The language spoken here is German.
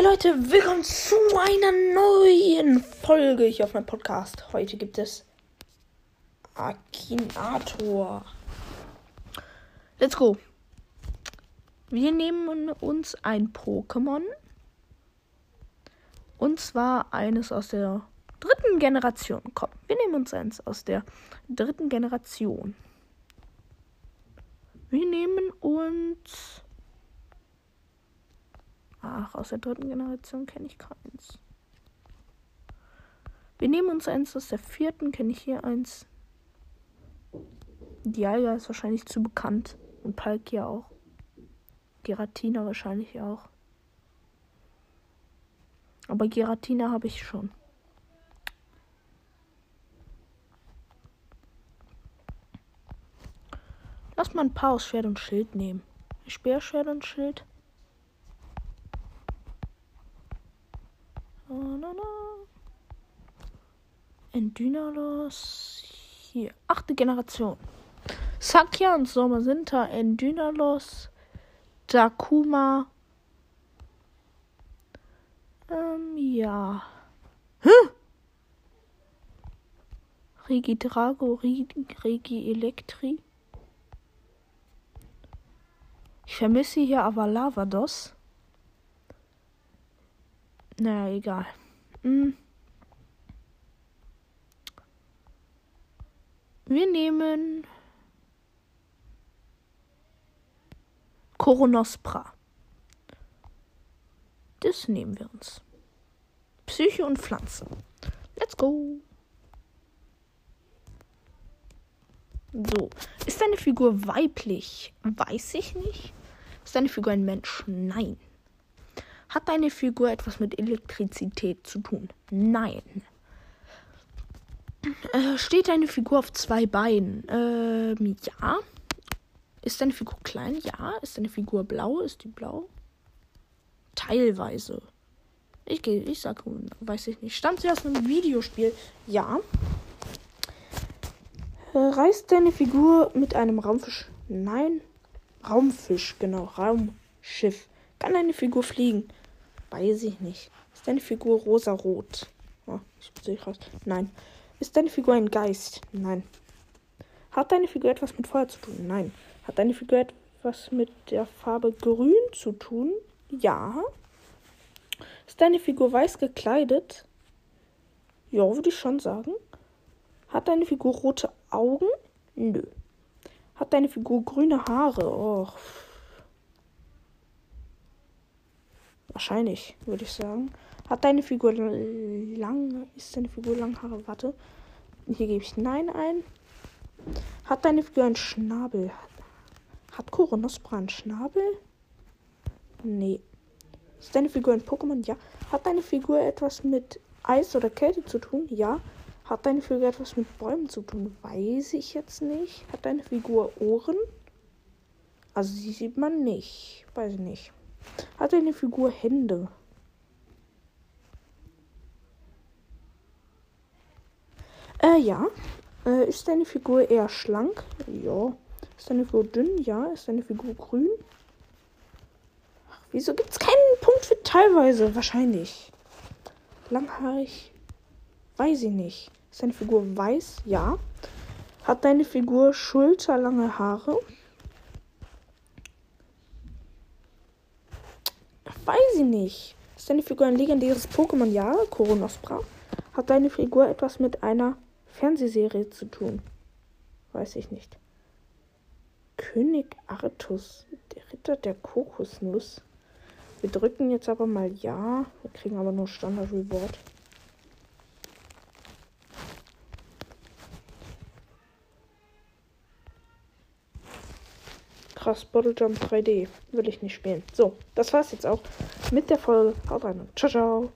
Leute, willkommen zu einer neuen Folge hier auf meinem Podcast. Heute gibt es Akinator. Let's go. Wir nehmen uns ein Pokémon. Und zwar eines aus der dritten Generation. Komm, wir nehmen uns eins aus der dritten Generation. Wir nehmen uns Ach, aus der dritten Generation kenne ich keins. Wir nehmen uns eins aus der vierten, kenne ich hier eins. Dialga ist wahrscheinlich zu bekannt. Und Palkia auch. Geratina wahrscheinlich auch. Aber Geratina habe ich schon. Lass mal ein paar aus Schwert und Schild nehmen. Speerschwert und Schild. Endynalos. Hier. Achte Generation. Sakya und Sommersinta. Endynalos. Dakuma. Ähm, ja. Hä? Regi Drago, Regi, Regi Elektri. Ich vermisse hier aber Lavados. Naja, egal. Hm. Wir nehmen Koronospra. Das nehmen wir uns. Psyche und Pflanze. Let's go. So. Ist deine Figur weiblich? Weiß ich nicht. Ist deine Figur ein Mensch? Nein. Hat deine Figur etwas mit Elektrizität zu tun? Nein. Äh, steht deine Figur auf zwei Beinen? Ähm, ja. Ist deine Figur klein? Ja. Ist deine Figur blau? Ist die blau? Teilweise. Ich gehe, ich sag, weiß ich nicht. Stammt sie aus einem Videospiel? Ja. Äh, reist deine Figur mit einem Raumfisch? Nein. Raumfisch, genau. Raumschiff. Kann deine Figur fliegen? Weiß ich nicht. Ist deine Figur rosa-rot? Oh, ich sehe raus. Nein. Ist deine Figur ein Geist? Nein. Hat deine Figur etwas mit Feuer zu tun? Nein. Hat deine Figur etwas mit der Farbe grün zu tun? Ja. Ist deine Figur weiß gekleidet? Ja, würde ich schon sagen. Hat deine Figur rote Augen? Nö. Hat deine Figur grüne Haare? Och. Wahrscheinlich, würde ich sagen. Hat deine Figur lang. Ist deine Figur lang Haare? Warte. Hier gebe ich Nein ein. Hat deine Figur einen Schnabel? Hat Koronospra einen Schnabel? Nee. Ist deine Figur ein Pokémon? Ja. Hat deine Figur etwas mit Eis oder Kälte zu tun? Ja. Hat deine Figur etwas mit Bäumen zu tun? Weiß ich jetzt nicht. Hat deine Figur Ohren? Also sie sieht man nicht. Weiß ich nicht. Hat deine Figur Hände? Äh, ja. Äh, ist deine Figur eher schlank? Ja. Ist deine Figur dünn? Ja. Ist deine Figur grün? Ach, wieso gibt es keinen Punkt für teilweise? Wahrscheinlich. Langhaarig? Weiß ich nicht. Ist deine Figur weiß? Ja. Hat deine Figur schulterlange Haare? Weiß ich nicht. Ist deine Figur ein legendäres Pokémon? Ja. Koronospra. Hat deine Figur etwas mit einer Fernsehserie zu tun? Weiß ich nicht. König Artus, der Ritter der Kokosnuss. Wir drücken jetzt aber mal Ja. Wir kriegen aber nur Standard Reward. Krass. Bottle Jump 3D. Will ich nicht spielen. So, das war's jetzt auch mit der Folge. Haut rein und ciao, ciao.